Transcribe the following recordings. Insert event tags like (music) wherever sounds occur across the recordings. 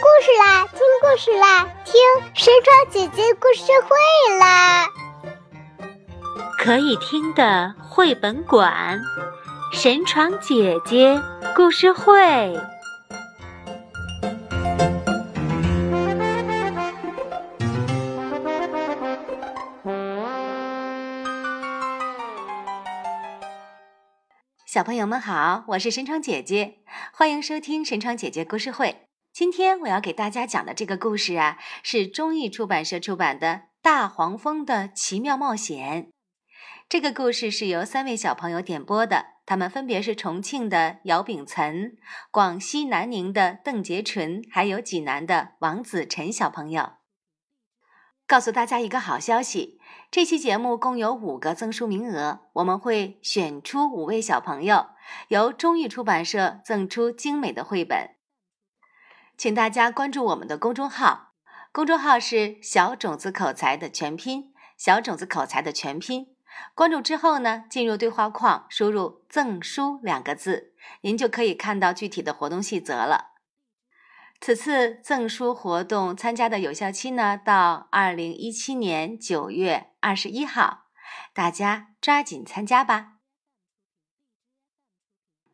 故事啦，听故事啦，听神床姐姐故事会啦！可以听的绘本馆，神床姐姐故事会。小朋友们好，我是神床姐姐，欢迎收听神床姐姐故事会。今天我要给大家讲的这个故事啊，是中译出版社出版的《大黄蜂的奇妙冒险》。这个故事是由三位小朋友点播的，他们分别是重庆的姚秉岑、广西南宁的邓洁纯，还有济南的王子晨小朋友。告诉大家一个好消息，这期节目共有五个赠书名额，我们会选出五位小朋友，由中译出版社赠出精美的绘本。请大家关注我们的公众号，公众号是“小种子口才”的全拼，“小种子口才”的全拼。关注之后呢，进入对话框，输入“赠书”两个字，您就可以看到具体的活动细则了。此次赠书活动参加的有效期呢，到二零一七年九月二十一号，大家抓紧参加吧。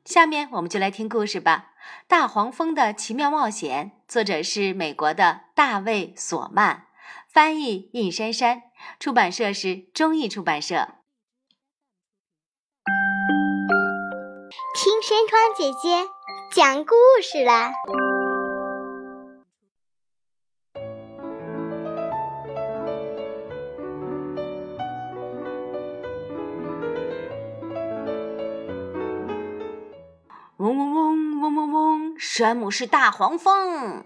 下面我们就来听故事吧，《大黄蜂的奇妙冒险》，作者是美国的大卫·索曼，翻译印珊珊，出版社是中译出版社。听山川姐姐讲故事啦。山姆是大黄蜂。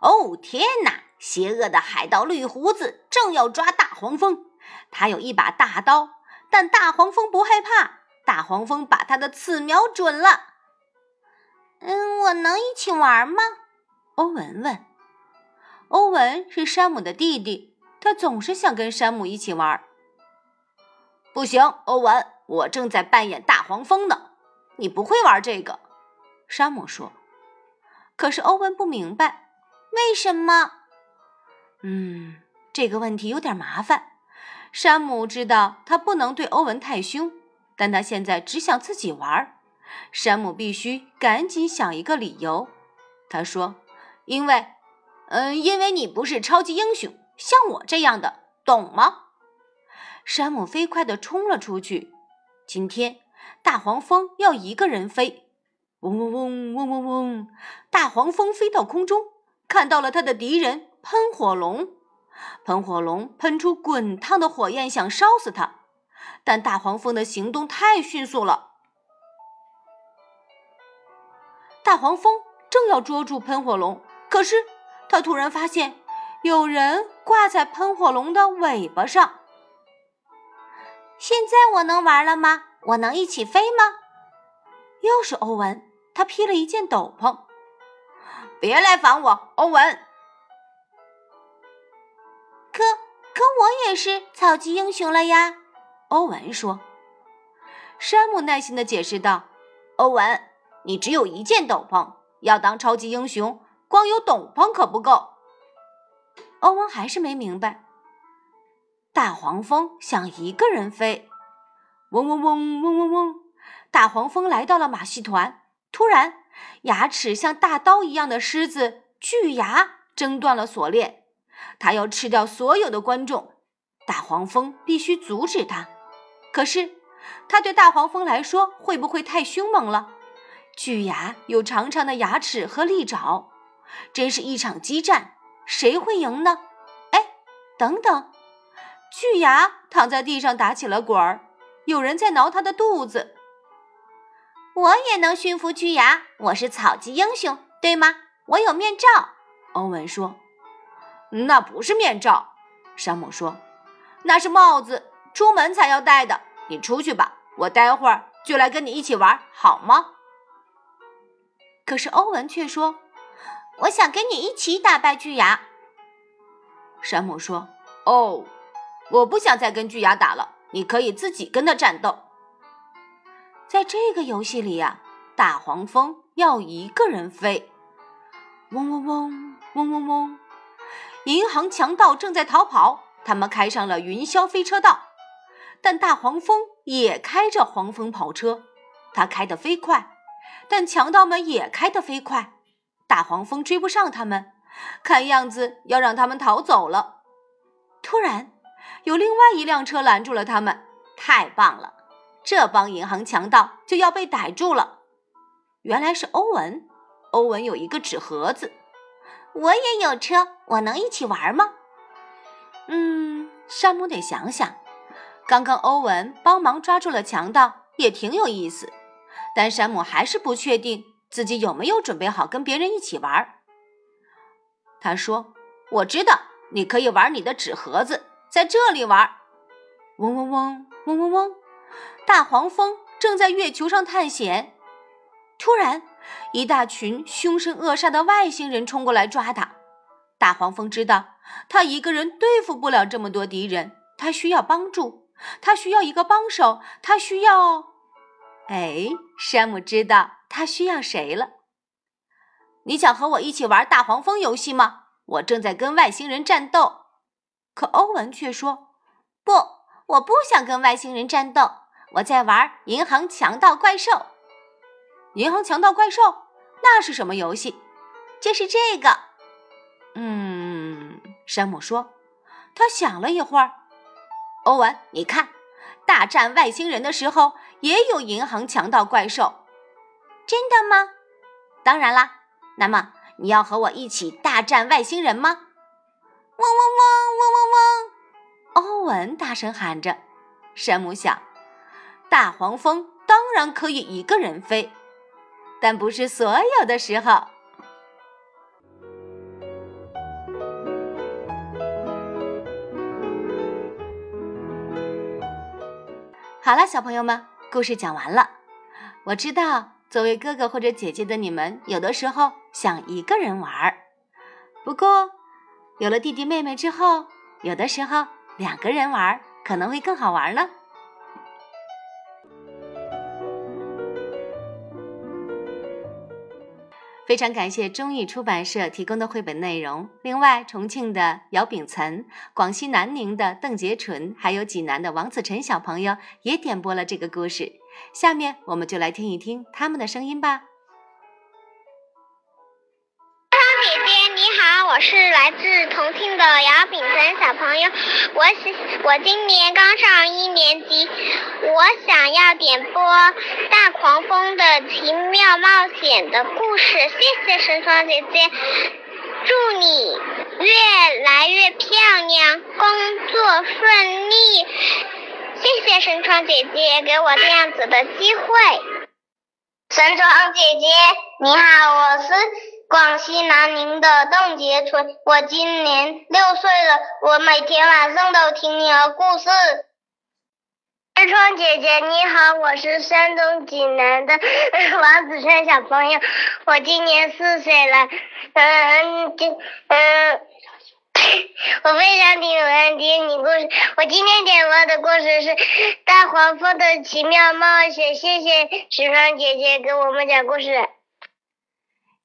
哦天哪！邪恶的海盗绿胡子正要抓大黄蜂，他有一把大刀，但大黄蜂不害怕。大黄蜂把他的刺瞄准了。嗯，我能一起玩吗？欧文问。欧文是山姆的弟弟，他总是想跟山姆一起玩。不行，欧文，我正在扮演大黄蜂呢。你不会玩这个，山姆说。可是欧文不明白，为什么？嗯，这个问题有点麻烦。山姆知道他不能对欧文太凶，但他现在只想自己玩。山姆必须赶紧想一个理由。他说：“因为，嗯，因为你不是超级英雄，像我这样的，懂吗？”山姆飞快地冲了出去。今天。大黄蜂要一个人飞，嗡嗡嗡嗡嗡嗡！大黄蜂飞到空中，看到了他的敌人喷火龙。喷火龙喷出滚烫的火焰，想烧死他，但大黄蜂的行动太迅速了。大黄蜂正要捉住喷火龙，可是他突然发现有人挂在喷火龙的尾巴上。现在我能玩了吗？我能一起飞吗？又是欧文，他披了一件斗篷。别来烦我，欧文。可可我也是超级英雄了呀，欧文说。山姆耐心的解释道：“欧文，你只有一件斗篷，要当超级英雄，光有斗篷可不够。”欧文还是没明白。大黄蜂想一个人飞。嗡嗡嗡嗡嗡嗡！大黄蜂来到了马戏团。突然，牙齿像大刀一样的狮子巨牙挣断了锁链，它要吃掉所有的观众。大黄蜂必须阻止它。可是，它对大黄蜂来说会不会太凶猛了？巨牙有长长的牙齿和利爪，真是一场激战。谁会赢呢？哎，等等！巨牙躺在地上打起了滚儿。有人在挠他的肚子。我也能驯服巨牙，我是草鸡英雄，对吗？我有面罩。欧文说：“那不是面罩。”山姆说：“那是帽子，出门才要戴的。你出去吧，我待会儿就来跟你一起玩，好吗？”可是欧文却说：“我想跟你一起打败巨牙。”山姆说：“哦，我不想再跟巨牙打了。”你可以自己跟他战斗。在这个游戏里呀，大黄蜂要一个人飞。嗡嗡嗡，嗡嗡嗡，银行强盗正在逃跑，他们开上了云霄飞车道。但大黄蜂也开着黄蜂跑车，它开得飞快，但强盗们也开得飞快，大黄蜂追不上他们，看样子要让他们逃走了。突然，有另外一辆车拦住了他们，太棒了，这帮银行强盗就要被逮住了。原来是欧文，欧文有一个纸盒子，我也有车，我能一起玩吗？嗯，山姆得想想。刚刚欧文帮忙抓住了强盗，也挺有意思。但山姆还是不确定自己有没有准备好跟别人一起玩。他说：“我知道，你可以玩你的纸盒子，在这里玩。”嗡嗡嗡，嗡嗡嗡，大黄蜂正在月球上探险。突然，一大群凶神恶煞的外星人冲过来抓他。大黄蜂知道，他一个人对付不了这么多敌人，他需要帮助。他需要一个帮手，他需要……哎，山姆知道他需要谁了。你想和我一起玩大黄蜂游戏吗？我正在跟外星人战斗。可欧文却说：“不，我不想跟外星人战斗，我在玩银行强盗怪兽。银行强盗怪兽，那是什么游戏？就是这个。”嗯，山姆说。他想了一会儿。欧文，你看，大战外星人的时候也有银行强盗怪兽，真的吗？当然啦。那么你要和我一起大战外星人吗？嗡嗡嗡嗡嗡嗡！文大声喊着。山姆想，大黄蜂当然可以一个人飞，但不是所有的时候。好了，小朋友们，故事讲完了。我知道，作为哥哥或者姐姐的你们，有的时候想一个人玩儿。不过，有了弟弟妹妹之后，有的时候两个人玩可能会更好玩呢。非常感谢中译出版社提供的绘本内容。另外，重庆的姚秉岑、广西南宁的邓洁纯，还有济南的王子晨小朋友也点播了这个故事。下面我们就来听一听他们的声音吧。我是来自重庆的姚秉辰小朋友，我我今年刚上一年级，我想要点播《大狂风的奇妙冒险》的故事，谢谢神窗姐姐，祝你越来越漂亮，工作顺利，谢谢神窗姐姐给我这样子的机会。神窗姐姐你好，我是。广西南宁的邓杰春，我今年六岁了，我每天晚上都听你的故事。天窗姐姐你好，我是山东济南的 (laughs) 王子轩小朋友，我今年四岁了，嗯，今嗯，(coughs) 我非常喜欢听你故事。我今天点播的故事是《大黄蜂的奇妙冒险》，谢谢石川姐姐给我们讲故事。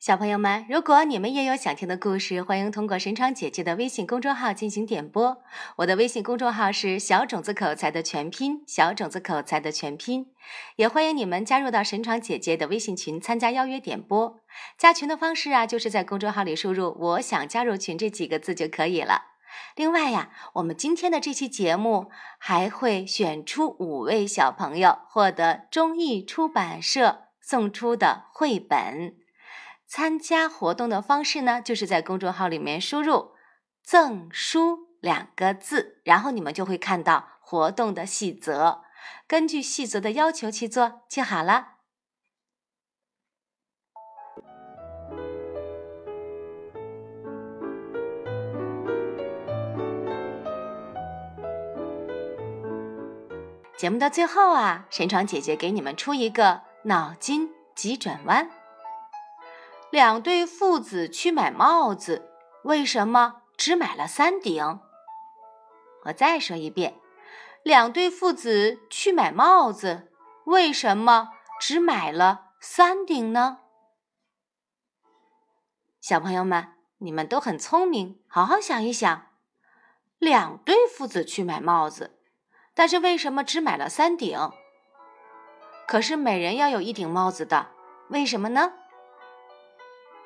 小朋友们，如果你们也有想听的故事，欢迎通过神窗姐姐的微信公众号进行点播。我的微信公众号是小种子口才的全拼，小种子口才的全拼。也欢迎你们加入到神窗姐姐的微信群，参加邀约点播。加群的方式啊，就是在公众号里输入“我想加入群”这几个字就可以了。另外呀，我们今天的这期节目还会选出五位小朋友，获得中译出版社送出的绘本。参加活动的方式呢，就是在公众号里面输入“赠书”两个字，然后你们就会看到活动的细则，根据细则的要求去做就好了。节目的最后啊，神床姐姐给你们出一个脑筋急转弯。两对父子去买帽子，为什么只买了三顶？我再说一遍，两对父子去买帽子，为什么只买了三顶呢？小朋友们，你们都很聪明，好好想一想，两对父子去买帽子，但是为什么只买了三顶？可是每人要有一顶帽子的，为什么呢？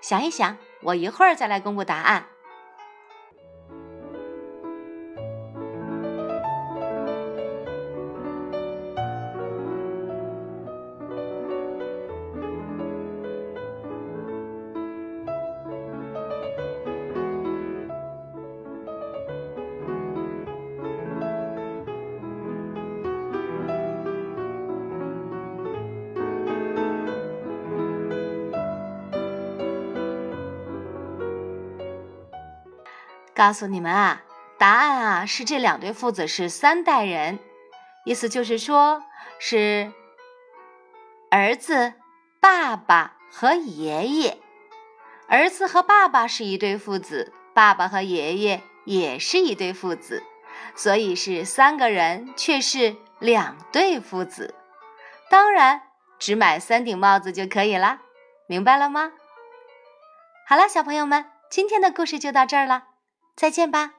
想一想，我一会儿再来公布答案。告诉你们啊，答案啊是这两对父子是三代人，意思就是说是儿子、爸爸和爷爷。儿子和爸爸是一对父子，爸爸和爷爷也是一对父子，所以是三个人却是两对父子。当然，只买三顶帽子就可以啦，明白了吗？好了，小朋友们，今天的故事就到这儿了。再见吧。